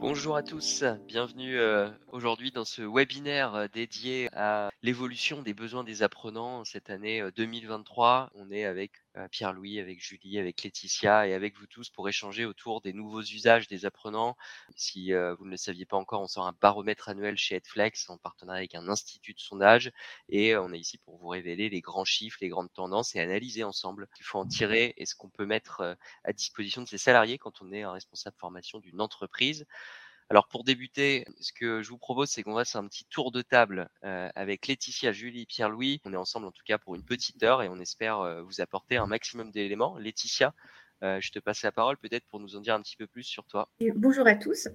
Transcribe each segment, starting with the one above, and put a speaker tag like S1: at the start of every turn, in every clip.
S1: Bonjour à tous, bienvenue euh, aujourd'hui dans ce webinaire euh, dédié à l'évolution des besoins des apprenants cette année 2023. Euh, On est avec Pierre-Louis, avec Julie, avec Laetitia et avec vous tous pour échanger autour des nouveaux usages des apprenants. Si vous ne le saviez pas encore, on sort un baromètre annuel chez Edflex en partenariat avec un institut de sondage et on est ici pour vous révéler les grands chiffres, les grandes tendances et analyser ensemble ce qu'il faut en tirer et ce qu'on peut mettre à disposition de ses salariés quand on est un responsable formation d'une entreprise. Alors pour débuter, ce que je vous propose, c'est qu'on fasse un petit tour de table euh, avec Laetitia, Julie, Pierre-Louis. On est ensemble en tout cas pour une petite heure et on espère euh, vous apporter un maximum d'éléments. Laetitia, euh, je te passe la parole peut-être pour nous en dire un petit peu plus sur toi.
S2: bonjour à tous.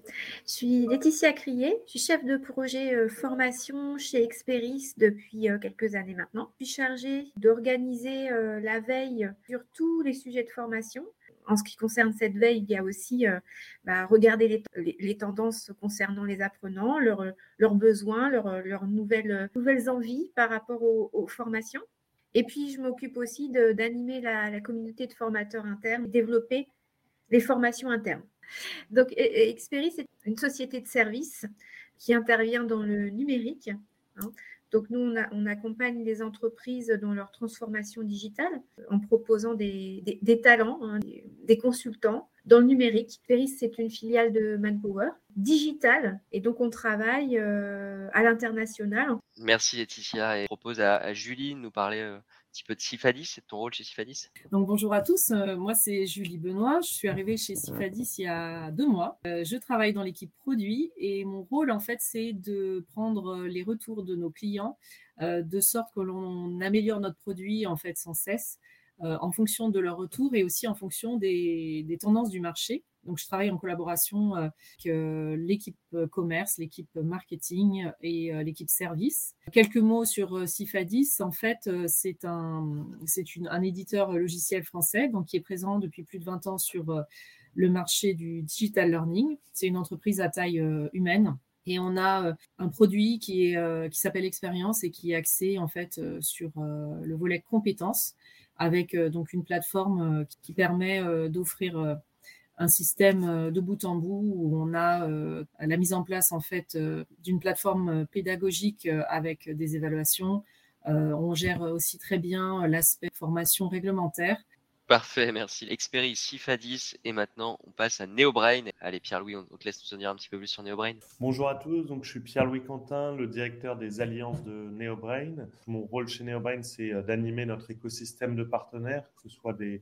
S2: Je suis Laetitia Crier, je suis chef de projet formation chez Experis depuis quelques années maintenant. Je suis chargée d'organiser la veille sur tous les sujets de formation en ce qui concerne cette veille, il y a aussi euh, bah, regarder les, tendances concernant les apprenants, leurs besoins, leurs nouvelles, envies par rapport aux, formations. Et puis, je m'occupe aussi d'animer la, communauté de formateurs internes, développer les formations internes. Donc, e, e, c'est une société de services qui intervient dans le numérique. Hein. Donc nous, on, accompagne les entreprises dans leur transformation digitale en proposant des, talents, hein, des, consultants dans le numérique. Peris, c'est une filiale de Manpower digitale et donc on travaille euh, à l'international.
S1: Merci Laetitia et je propose à, Julie de nous parler euh, petit peu de Sifadis, c'est ton rôle chez Sifadis
S3: Donc bonjour à tous, euh, moi c'est Julie Benoît, je suis arrivée chez Sifadis il y a deux mois. Euh, je travaille dans l'équipe produit et mon rôle en fait c'est de prendre les retours de nos clients euh, de sorte que l'on améliore notre produit en fait sans cesse en fonction de leurs retours et aussi en fonction des tendances du marché. Donc, je travaille en collaboration euh, avec euh, l'équipe euh, commerce, l'équipe marketing et l'équipe service. Quelques mots sur Sifadis. En fait, c'est un, c'est un éditeur logiciel français qui est présent depuis plus de 20 ans sur le marché du digital learning. C'est une entreprise à taille humaine. Et on a un produit qui s'appelle Expérience et qui est axé en fait sur le volet compétences avec donc une plateforme qui permet d'offrir un système euh, de bout en bout où on a euh, la mise en place en fait euh, d'une plateforme pédagogique avec des évaluations. on gère aussi très bien l'aspect formation réglementaire.
S1: Parfait, merci. Expéri Sifadis et maintenant on passe à NeoBrain. Allez Pierre-Louis, on te laisse nous en dire un petit peu plus sur NeoBrain.
S4: Bonjour à tous, donc je suis Pierre-Louis Quentin, le directeur des alliances de NeoBrain. Mon rôle chez NeoBrain, c'est d'animer notre écosystème de partenaires, que ce soit des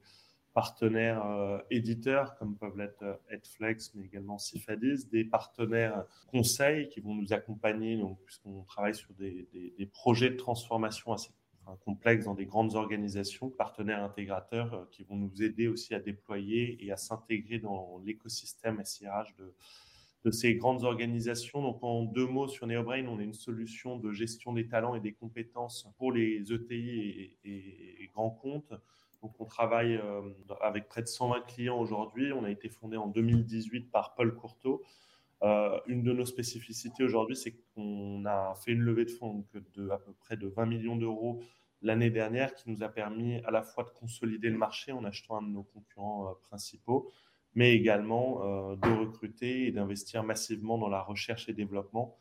S4: partenaires euh, éditeurs comme peuvent l'être Edflex, euh, mais également Cifadis, des partenaires conseils qui vont nous accompagner, puisqu'on travaille sur des, projets de transformation assez complexes dans des grandes organisations, partenaires intégrateurs euh, qui vont nous aider aussi à déployer et à s'intégrer dans l'écosystème SIRH de, ces grandes organisations. Donc, en deux mots sur NeoBrain, on est une solution de gestion des talents et des compétences pour les ETI et grands comptes donc, on travaille euh, avec près de 120 clients aujourd'hui. On a été fondé en 2018 par Paul Courteau. Euh, une de nos spécificités aujourd'hui, c'est qu'on a fait une levée de fonds de à peu près de 20 millions d'euros l'année dernière qui nous a permis à la fois de consolider le marché en achetant un de nos concurrents euh, principaux, mais également de recruter et d'investir massivement dans la recherche et développement.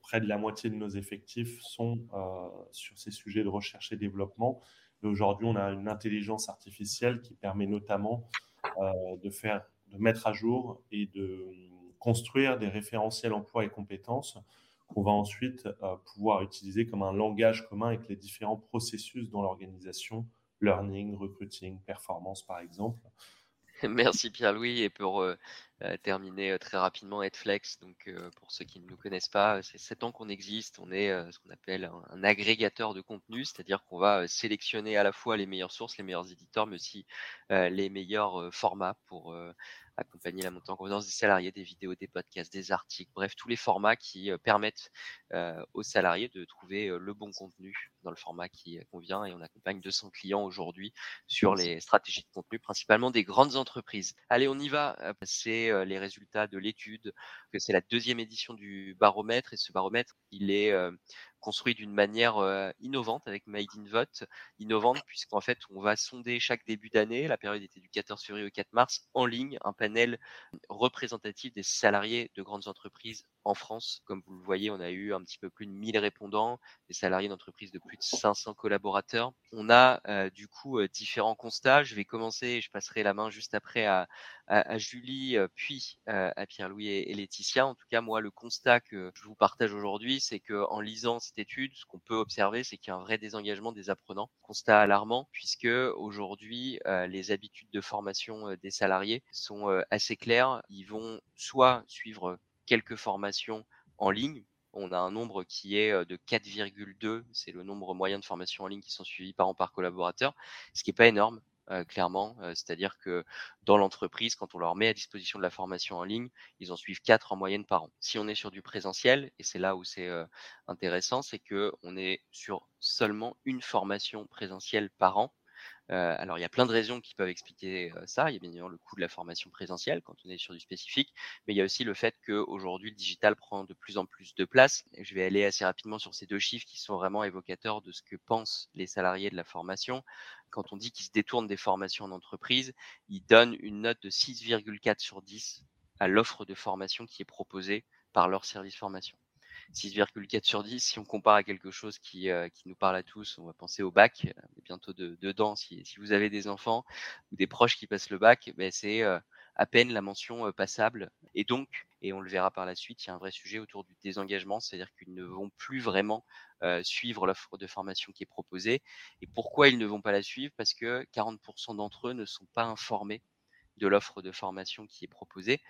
S4: près de la moitié de nos effectifs sont sur ces sujets de recherche et développement aujourd'hui, on a une intelligence artificielle qui permet notamment euh, de faire, de mettre à jour et de construire des référentiels emploi et compétences qu'on va ensuite euh, pouvoir utiliser comme un langage commun avec les différents processus dans l'organisation, learning, recruiting, performance par exemple.
S1: Merci Pierre-Louis. Et pour euh, euh, terminer euh, très rapidement, Edflex, donc pour ceux qui ne nous connaissent pas, c'est 7 ans qu'on existe. On est ce qu'on appelle un, agrégateur de contenu, c'est-à-dire qu'on va sélectionner à la fois les meilleures sources, les meilleurs éditeurs, mais aussi les meilleurs formats pour accompagner la montée en compétence des salariés, des vidéos, des podcasts, des articles, bref, tous les formats qui euh, permettent euh, aux salariés de trouver euh, le bon contenu dans le format qui convient. Et on accompagne 200 clients aujourd'hui sur les stratégies de contenu, principalement des grandes entreprises. Allez, on y va. C'est les résultats de l'étude, que c'est la deuxième édition du baromètre. Et ce baromètre, il est construit d'une manière innovante avec Made in Vote, innovante puisqu'en fait on va sonder chaque début d'année, la période était du 14 février au 4 mars, en ligne, un panel représentatif des salariés de grandes entreprises en France. Comme vous le voyez, on a eu un petit peu plus de 1000 répondants, des salariés d'entreprises de plus de 500 collaborateurs. On a du coup différents constats. Je vais commencer, je passerai la main juste après à, à, Julie, puis à Pierre-Louis et, et, Laetitia. En tout cas, moi, le constat que je vous partage aujourd'hui, c'est que en lisant cette étude, ce qu'on peut observer, c'est qu'il y a un vrai désengagement des apprenants. Constat alarmant, puisque aujourd'hui, les habitudes de formation des salariés sont assez claires. Ils vont soit suivre quelques formations en ligne. On a un nombre qui est de 4,2, c'est le nombre moyen de formations en ligne qui sont suivies par an par collaborateur, ce qui n'est pas énorme. Clairement, c'est-à-dire que dans l'entreprise, quand on leur met à disposition de la formation en ligne, ils en suivent 4 en moyenne par an. Si on est sur du présentiel, et c'est là où c'est intéressant, c'est que on est sur seulement une formation présentielle par an, euh, alors, il y a plein de raisons qui peuvent expliquer ça. Il y a bien évidemment le coût de la formation présentielle quand on est sur du spécifique, mais il y a aussi le fait qu'aujourd'hui, le digital prend de plus en plus de place. Je vais aller assez rapidement sur ces deux chiffres qui sont vraiment évocateurs de ce que pensent les salariés de la formation. Quand on dit qu'ils se détournent des formations en entreprise, ils donnent une note de 6,4 sur 10 à l'offre de formation qui est proposée par leur service formation. 6,4 sur 10. Si on compare à quelque chose qui, euh, qui nous parle à tous, on va penser au bac. Est bientôt de, dedans. Si, vous avez des enfants ou des proches qui passent le bac, ben c'est euh, à peine la mention euh, passable. Et donc, et on le verra par la suite, il y a un vrai sujet autour du désengagement, c'est-à-dire qu'ils ne vont plus vraiment suivre l'offre de formation qui est proposée. Et pourquoi ils ne vont pas la suivre? Parce que 40% d'entre eux ne sont pas informés de l'offre de formation qui est proposée.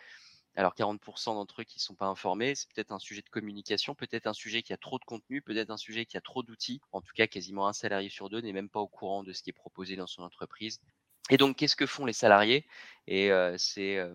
S1: Alors 40% d'entre eux qui ne sont pas informés, c'est peut-être un sujet de communication, peut-être un sujet qui a trop de contenu, peut-être un sujet qui a trop d'outils. En tout cas, quasiment un salarié sur deux n'est même pas au courant de ce qui est proposé dans son entreprise. Et donc, qu'est-ce que font les salariés? Et euh, c'est euh,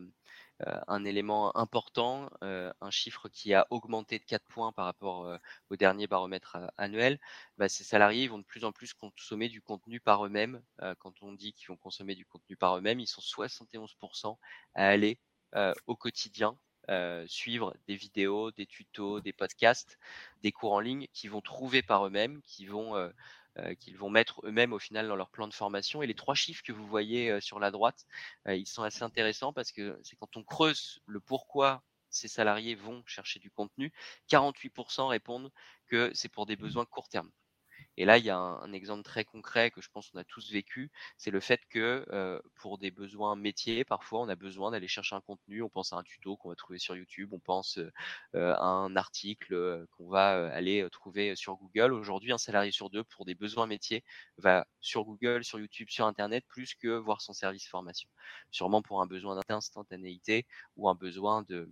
S1: euh, un élément important, un chiffre qui a augmenté de 4 points par rapport au dernier baromètre annuel. Bah, ces salariés vont de plus en plus consommer du contenu par eux-mêmes. quand on dit qu'ils vont consommer du contenu par eux-mêmes, ils sont 71% à aller au quotidien, euh, suivre des vidéos, des tutos, des podcasts, des cours en ligne qu'ils vont trouver par eux-mêmes, qui vont euh, qu'ils vont mettre eux-mêmes au final dans leur plan de formation. Et les trois chiffres que vous voyez sur la droite, ils sont assez intéressants parce que c'est quand on creuse le pourquoi ces salariés vont chercher du contenu, 48% répondent que c'est pour des besoins court terme. Et là, il y a un, exemple très concret que je pense qu'on a tous vécu, c'est le fait que euh, pour des besoins métiers, parfois on a besoin d'aller chercher un contenu, on pense à un tuto qu'on va trouver sur YouTube, on pense euh, à un article euh, qu'on va aller trouver sur Google. Aujourd'hui, un salarié sur deux pour des besoins métiers va sur Google, sur YouTube, sur Internet, plus que voir son service formation. Sûrement pour un besoin d'instantanéité ou un besoin de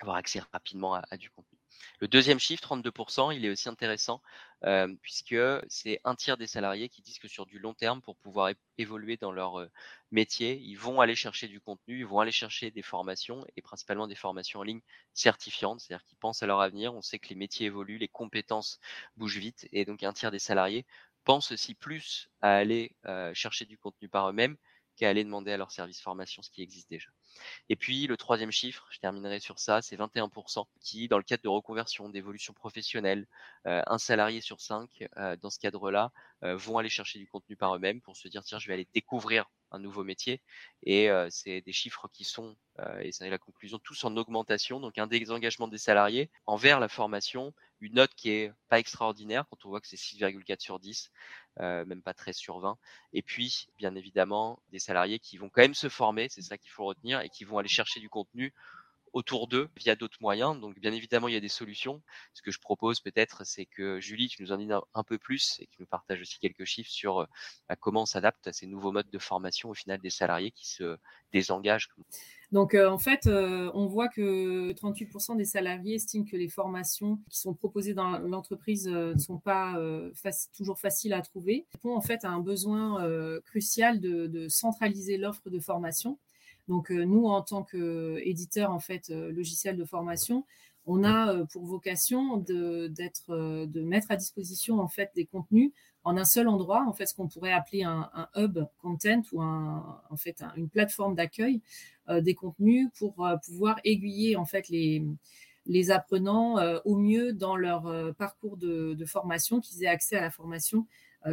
S1: avoir accès rapidement à du contenu. Le deuxième chiffre, 32%, il est aussi intéressant euh, puisque c'est un tiers des salariés qui disent que sur du long terme, pour pouvoir évoluer dans leur euh, métier, ils vont aller chercher du contenu, ils vont aller chercher des formations et principalement des formations en ligne certifiantes, c'est-à-dire qu'ils pensent à leur avenir. On sait que les métiers évoluent, les compétences bougent vite et donc un tiers des salariés pensent aussi plus à aller euh, chercher du contenu par eux-mêmes qu'à aller demander à leur service formation ce qui existe déjà. Et puis le troisième chiffre, je terminerai sur ça, c'est 21% qui, dans le cadre de reconversion, d'évolution professionnelle, euh, un salarié sur cinq, euh, dans ce cadre-là, euh, vont aller chercher du contenu par eux-mêmes pour se dire tiens, je vais aller découvrir un nouveau métier. Et c'est des chiffres qui sont, et ça est la conclusion, tous en augmentation. Donc un désengagement des salariés envers la formation, une note qui est pas extraordinaire quand on voit que c'est 6,4 sur 10, même pas 13 sur 20. Et puis, bien évidemment, des salariés qui vont quand même se former, c'est ça qu'il faut retenir, et qui vont aller chercher du contenu autour d'eux via d'autres moyens. Donc, bien évidemment, il y a des solutions. Ce que je propose peut-être, c'est que Julie, tu nous en dis un, peu plus et que tu nous partages aussi quelques chiffres sur euh, bah, comment on s'adapte à ces nouveaux modes de formation au final des salariés qui se désengagent.
S3: Donc, euh, en fait, euh, on voit que 38% des salariés estiment que les formations qui sont proposées dans l'entreprise ne sont pas toujours faciles à trouver. On en fait à un besoin crucial de centraliser l'offre de formation donc euh, nous, en tant qu'éditeur en fait euh, logiciel de formation, on a euh, pour vocation de, de mettre à disposition en fait des contenus en un seul endroit, en fait ce qu'on pourrait appeler un, hub content ou en fait une plateforme d'accueil des contenus pour pouvoir aiguiller en fait les apprenants au mieux dans leur parcours de, de formation, qu'ils aient accès à la formation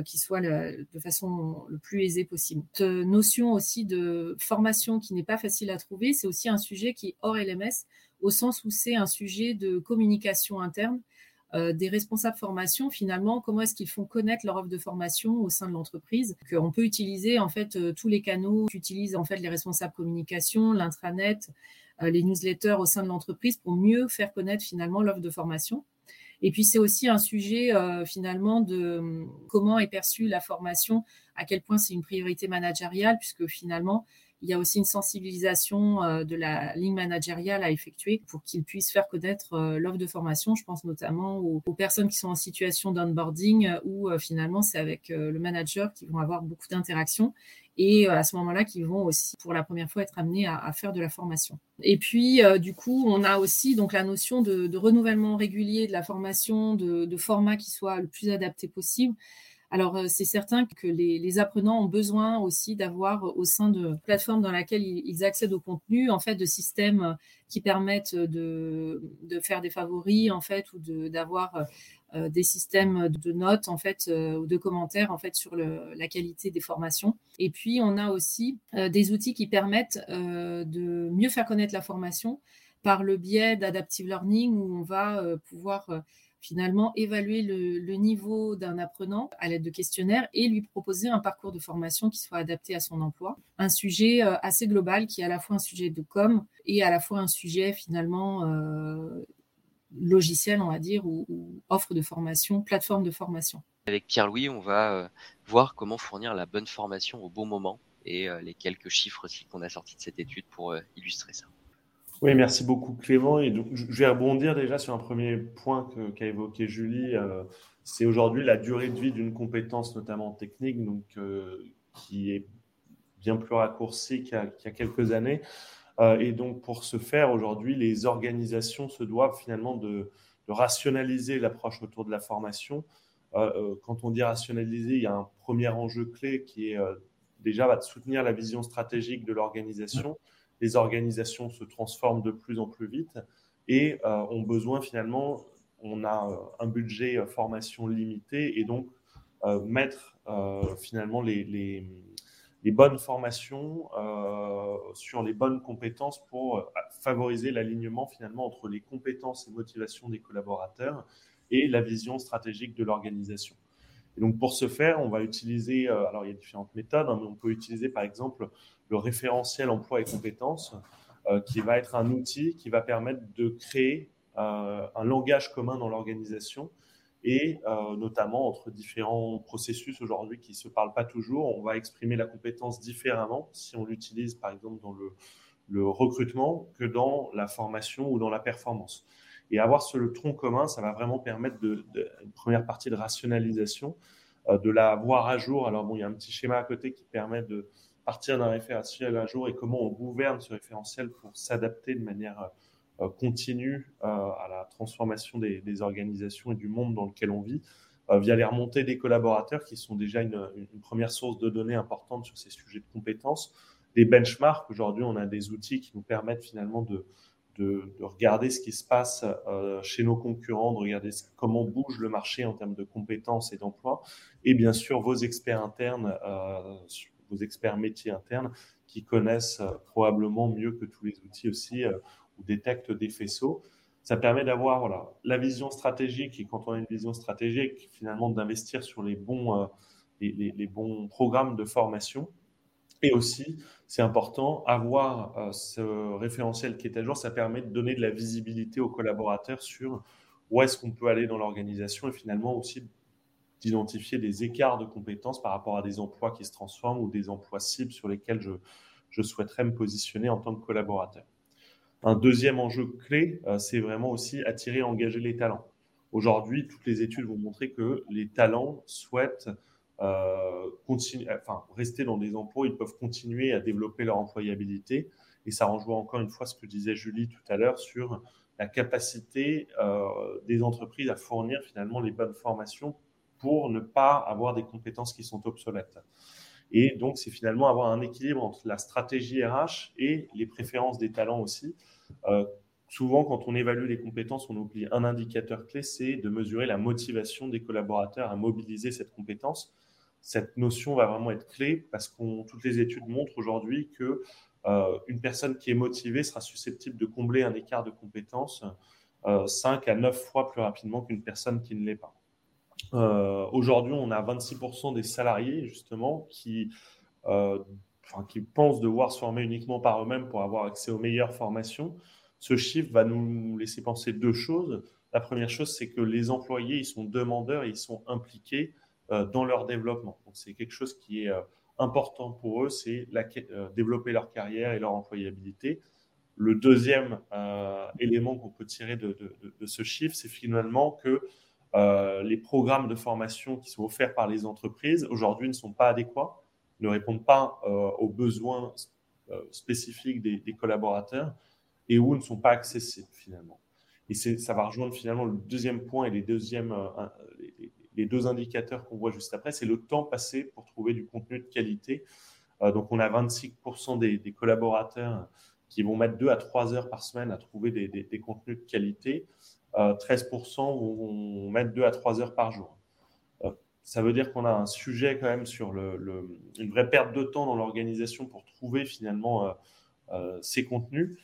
S3: qui soit de façon le plus aisée possible. Cette notion aussi de formation qui n'est pas facile à trouver, c'est aussi un sujet qui est hors LMS, au sens où c'est un sujet de communication interne euh, des responsables formation, finalement, comment est-ce qu'ils font connaître leur offre de formation au sein de l'entreprise Qu'on peut utiliser en fait euh, tous les canaux qu'utilisent en fait les responsables communication, l'intranet, euh, les newsletters au sein de l'entreprise pour mieux faire connaître finalement l'offre de formation. Et puis c'est aussi un sujet finalement de comment est perçue la formation, à quel point c'est une priorité managériale, puisque finalement il y a aussi une sensibilisation euh, de la ligne managériale à effectuer pour qu'ils puissent faire connaître euh, l'offre de formation. Je pense notamment aux, personnes qui sont en situation d'onboarding euh, où finalement c'est avec le manager qui vont avoir beaucoup d'interactions et à ce moment-là qui vont aussi pour la première fois être amenés à, faire de la formation. Et puis du coup on a aussi donc la notion de, renouvellement régulier de la formation, de, de format qui soit le plus adapté possible. Alors, euh, c'est certain que les, apprenants ont besoin aussi d'avoir euh, au sein de plateformes dans laquelle ils, accèdent au contenu, en fait, de systèmes euh, qui permettent de, faire des favoris, en fait, ou d'avoir des systèmes de notes, en fait, ou de commentaires, en fait, sur la qualité des formations. Et puis, on a aussi des outils qui permettent de mieux faire connaître la formation par le biais d'adaptive learning où on va pouvoir finalement évaluer le, niveau d'un apprenant à l'aide de questionnaires et lui proposer un parcours de formation qui soit adapté à son emploi. Un sujet euh, assez global qui est à la fois un sujet de com et à la fois un sujet finalement euh, logiciel, on va dire, ou, offre de formation, plateforme de formation.
S1: Avec Pierre-Louis, on va euh, voir comment fournir la bonne formation au bon moment et les quelques chiffres aussi qu'on a sortis de cette étude pour illustrer ça.
S4: Oui, merci beaucoup Clément. Et donc, je vais rebondir déjà sur un premier point qu'a évoqué Julie. Euh, c'est aujourd'hui la durée de vie d'une compétence, notamment technique, donc, euh, qui est bien plus raccourcie qu'il y, a quelques années. Euh, et donc, pour ce faire, aujourd'hui, les organisations se doivent finalement de, rationaliser l'approche autour de la formation. quand on dit rationaliser, il y a un premier enjeu clé qui est déjà bah, de soutenir la vision stratégique de l'organisation les organisations se transforment de plus en plus vite et euh, ont besoin finalement, on a euh, un budget euh, formation limité et donc mettre finalement les, les, bonnes formations sur les bonnes compétences pour favoriser l'alignement finalement entre les compétences et motivations des collaborateurs et la vision stratégique de l'organisation. Et donc pour ce faire, on va utiliser, alors il y a différentes méthodes, hein, mais on peut utiliser par exemple le référentiel emploi et compétences, euh, qui va être un outil qui va permettre de créer euh, un langage commun dans l'organisation et euh, notamment entre différents processus aujourd'hui qui ne se parlent pas toujours, on va exprimer la compétence différemment si on l'utilise par exemple dans le, recrutement que dans la formation ou dans la performance. Et avoir ce le tronc commun, ça va vraiment permettre de, une première partie de rationalisation, de la voir à jour. Alors bon, il y a un petit schéma à côté qui permet de, partir d'un référentiel un jour et comment on gouverne ce référentiel pour s'adapter de manière euh, continue euh, à la transformation des, organisations et du monde dans lequel on vit euh, via les remontées des collaborateurs qui sont déjà une, première source de données importante sur ces sujets de compétences. Des benchmarks, aujourd'hui on a des outils qui nous permettent finalement de, de, regarder ce qui se passe chez nos concurrents, de regarder comment bouge le marché en termes de compétences et d'emploi, et bien sûr vos experts internes vos experts métiers internes qui connaissent euh, probablement mieux que tous les outils aussi euh, ou détectent des faisceaux. Ça permet d'avoir voilà, la vision stratégique et quand on a une vision stratégique, finalement d'investir sur les bons, euh, les, bons programmes de formation. Et aussi, c'est important, avoir ce référentiel qui est à jour, ça permet de donner de la visibilité aux collaborateurs sur où est-ce qu'on peut aller dans l'organisation et finalement aussi d'identifier des écarts de compétences par rapport à des emplois qui se transforment ou des emplois cibles sur lesquels je, je souhaiterais me positionner en tant que collaborateur. Un deuxième enjeu clé, euh, c'est vraiment aussi attirer et engager les talents. Aujourd'hui, toutes les études vont montrer que les talents souhaitent euh, continuer, enfin, rester dans des emplois, ils peuvent continuer à développer leur employabilité. Et ça rejoint encore une fois ce que disait Julie tout à l'heure sur la capacité euh, des entreprises à fournir finalement les bonnes formations pour ne pas avoir des compétences qui sont obsolètes. Et donc, c'est finalement avoir un équilibre entre la stratégie RH et les préférences des talents aussi. Euh, souvent, quand on évalue les compétences, on oublie un indicateur clé, c'est de mesurer la motivation des collaborateurs à mobiliser cette compétence. Cette notion va vraiment être clé parce que toutes les études montrent aujourd'hui que euh, une personne qui est motivée sera susceptible de combler un écart de compétences euh, 5 à 9 fois plus rapidement qu'une personne qui ne l'est pas. Euh, aujourd'hui, on a 26% des salariés justement qui, euh, qui pensent devoir se former uniquement par eux-mêmes pour avoir accès aux meilleures formations. Ce chiffre va nous laisser penser deux choses. La première chose, c'est que les employés, ils sont demandeurs, ils sont impliqués dans leur développement. C'est quelque chose qui est euh, important pour eux, c'est euh, développer leur carrière et leur employabilité. Le deuxième élément qu'on peut tirer de, ce chiffre, c'est finalement que les programmes de formation qui sont offerts par les entreprises aujourd'hui ne sont pas adéquats, ne répondent pas aux besoins spécifiques des, collaborateurs et où ne sont pas accessibles finalement. Et ça va rejoindre finalement le deuxième point et les, deuxièmes, euh, les, deux indicateurs qu'on voit juste après, c'est le temps passé pour trouver du contenu de qualité. Euh, donc on a 26% des, collaborateurs qui vont mettre 2 à 3 heures par semaine à trouver des, contenus de qualité. 13% euh, vont mettre 2 à 3 heures par jour. ça veut dire qu'on a un sujet quand même sur le, une vraie perte de temps dans l'organisation pour trouver finalement euh, ces contenus.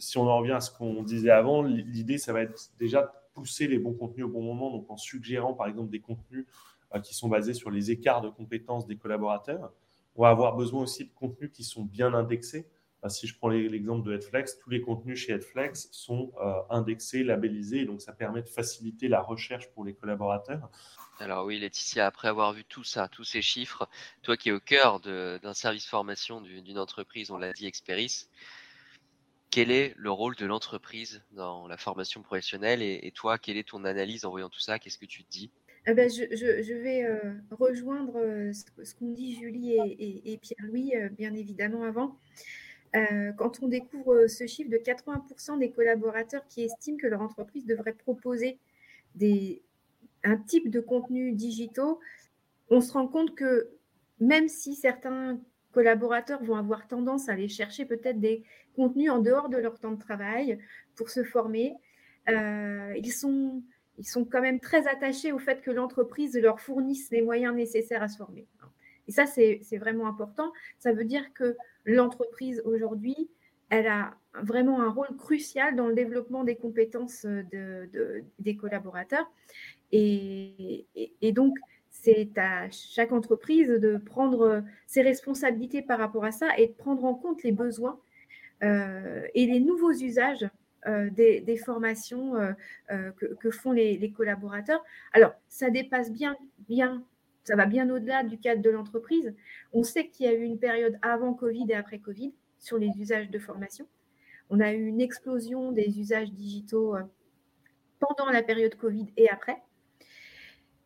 S4: Si on en revient à ce qu'on disait avant, l'idée, ça va être déjà pousser les bons contenus au bon moment, donc en suggérant par exemple des contenus euh, qui sont basés sur les écarts de compétences des collaborateurs. On va avoir besoin aussi de contenus qui sont bien indexés. Euh, si je prends l'exemple de Headflex, tous les contenus chez Headflex sont indexés, labellisés, donc ça permet de faciliter la recherche pour les collaborateurs.
S1: Alors oui, Laetitia, après avoir vu tout ça, tous ces chiffres, toi qui es au cœur d'un service formation d'une entreprise, on l'a dit Experis, quel est le rôle de l'entreprise dans la formation professionnelle et, toi, quelle est ton analyse en voyant tout ça? Qu'est-ce que tu te dis?
S2: Eh ben, je, vais euh, rejoindre euh, ce, qu'ont dit Julie et, Pierre-Louis, euh, bien évidemment, avant. quand on découvre ce chiffre de 80% des collaborateurs qui estiment que leur entreprise devrait proposer un type de contenu digitaux, on se rend compte que même si certains collaborateurs vont avoir tendance à aller chercher peut-être des contenus en dehors de leur temps de travail pour se former, euh, ils, sont, ils sont quand même très attachés au fait que l'entreprise leur fournisse les moyens nécessaires à se former. Et ça, c'est vraiment important. Ça veut dire que l'entreprise aujourd'hui, elle a vraiment un rôle crucial dans le développement des compétences de, des collaborateurs. Et, donc, c'est à chaque entreprise de prendre ses responsabilités par rapport à ça et de prendre en compte les besoins et les nouveaux usages euh, des, formations euh, que, font les, collaborateurs. Alors, ça dépasse bien, bien, ça va bien au-delà du cadre de l'entreprise. On sait qu'il y a eu une période avant Covid et après Covid sur les usages de formation. On a eu une explosion des usages digitaux pendant la période Covid et après.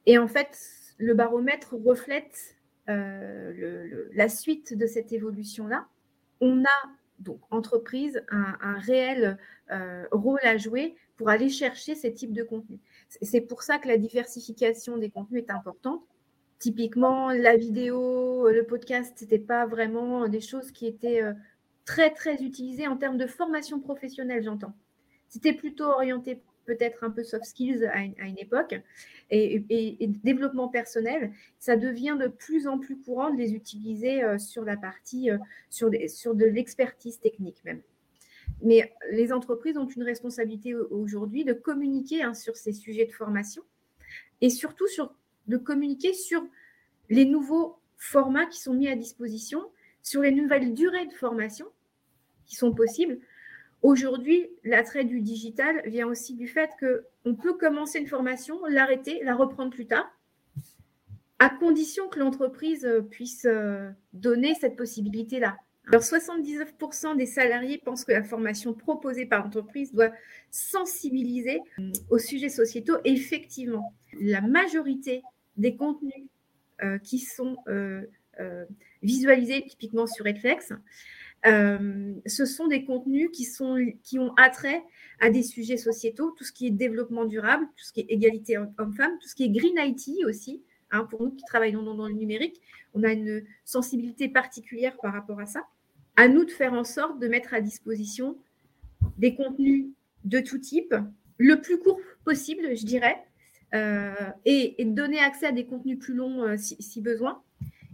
S2: Et en fait, le baromètre reflète euh, la suite de cette évolution-là. On a donc entreprise un, réel euh, rôle à jouer pour aller chercher ces types de contenus. C'est pour ça que la diversification des contenus est importante. Typiquement, la vidéo, le podcast, ce n'était pas vraiment des choses qui étaient euh, très, très utilisées en termes de formation professionnelle, j'entends. C'était plutôt orienté peut-être un peu soft skills à une, époque, et, développement personnel, ça devient de plus en plus courant de les utiliser euh, sur la partie, euh, sur, sur de l'expertise technique même. Mais les entreprises ont une responsabilité aujourd'hui de communiquer hein, sur ces sujets de formation et surtout sur, de communiquer sur les nouveaux formats qui sont mis à disposition, sur les nouvelles durées de formation qui sont possibles, Aujourd'hui, l'attrait du digital vient aussi du fait qu'on peut commencer une formation, l'arrêter, la reprendre plus tard, à condition que l'entreprise puisse euh, donner cette possibilité-là. Alors, 79% des salariés pensent que la formation proposée par l'entreprise doit sensibiliser aux sujets sociétaux. Effectivement, la majorité des contenus euh, qui sont euh, visualisés typiquement sur Redflex euh, ce sont des contenus qui, sont, qui ont attrait à des sujets sociétaux, tout ce qui est développement durable, tout ce qui est égalité homme-femme, tout ce qui est green IT aussi. Hein, pour nous qui travaillons dans, le numérique, on a une sensibilité particulière par rapport à ça. À nous de faire en sorte de mettre à disposition des contenus de tout type, le plus court possible, je dirais, et, donner accès à des contenus plus longs si, besoin.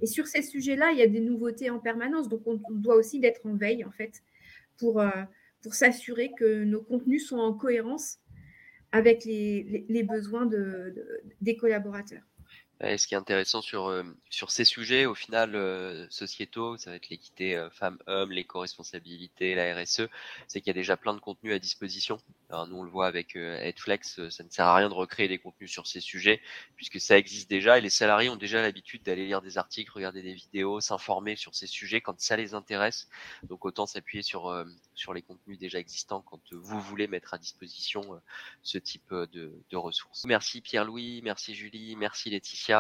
S2: Et sur ces sujets-là, il y a des nouveautés en permanence, donc on, doit aussi d'être en veille, en fait, pour, pour s'assurer que nos contenus sont en cohérence avec les, besoins des collaborateurs
S1: ce qui est intéressant sur, euh, sur ces sujets, au final, euh, sociétaux, ça va être l'équité euh, femmes-hommes, l'éco-responsabilité, la RSE, c'est qu'il y a déjà plein de contenus à disposition. Alors, nous, on le voit avec Headflex, ça ne sert à rien de recréer des contenus sur ces sujets, puisque ça existe déjà et les salariés ont déjà l'habitude d'aller lire des articles, regarder des vidéos, s'informer sur ces sujets quand ça les intéresse. Donc, autant s'appuyer sur, sur les contenus déjà existants quand vous voulez mettre à disposition ce type de, de ressources. Merci Pierre-Louis, merci Julie, merci Laetitia.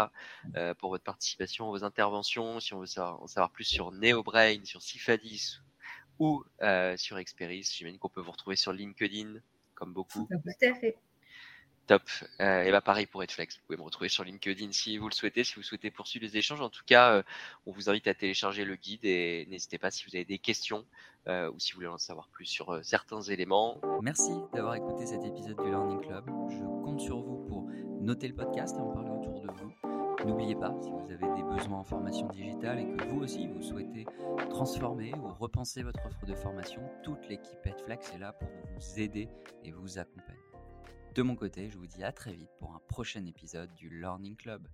S1: Euh, pour votre participation, vos interventions. Si on veut en savoir plus sur NeoBrain, sur Cifadis ou euh, sur Experis, j'imagine qu'on peut vous retrouver sur LinkedIn, comme beaucoup.
S2: Tout à fait.
S1: Top. Euh, et bah pareil pour Edflex. Vous pouvez me retrouver sur LinkedIn si vous le souhaitez, si vous souhaitez poursuivre les échanges. En tout cas, on vous invite à télécharger le guide et n'hésitez pas si vous avez des questions ou si vous voulez en savoir plus sur certains éléments.
S5: Merci d'avoir écouté cet épisode du Learning Club. Je compte sur vous pour noter le podcast et en vous. N'oubliez pas, si vous avez des besoins en formation digitale et que vous aussi vous souhaitez transformer ou repenser votre offre de formation, toute l'équipe Edflex est là pour vous aider et vous accompagner. De mon côté, je vous dis à très vite pour un prochain épisode du Learning Club.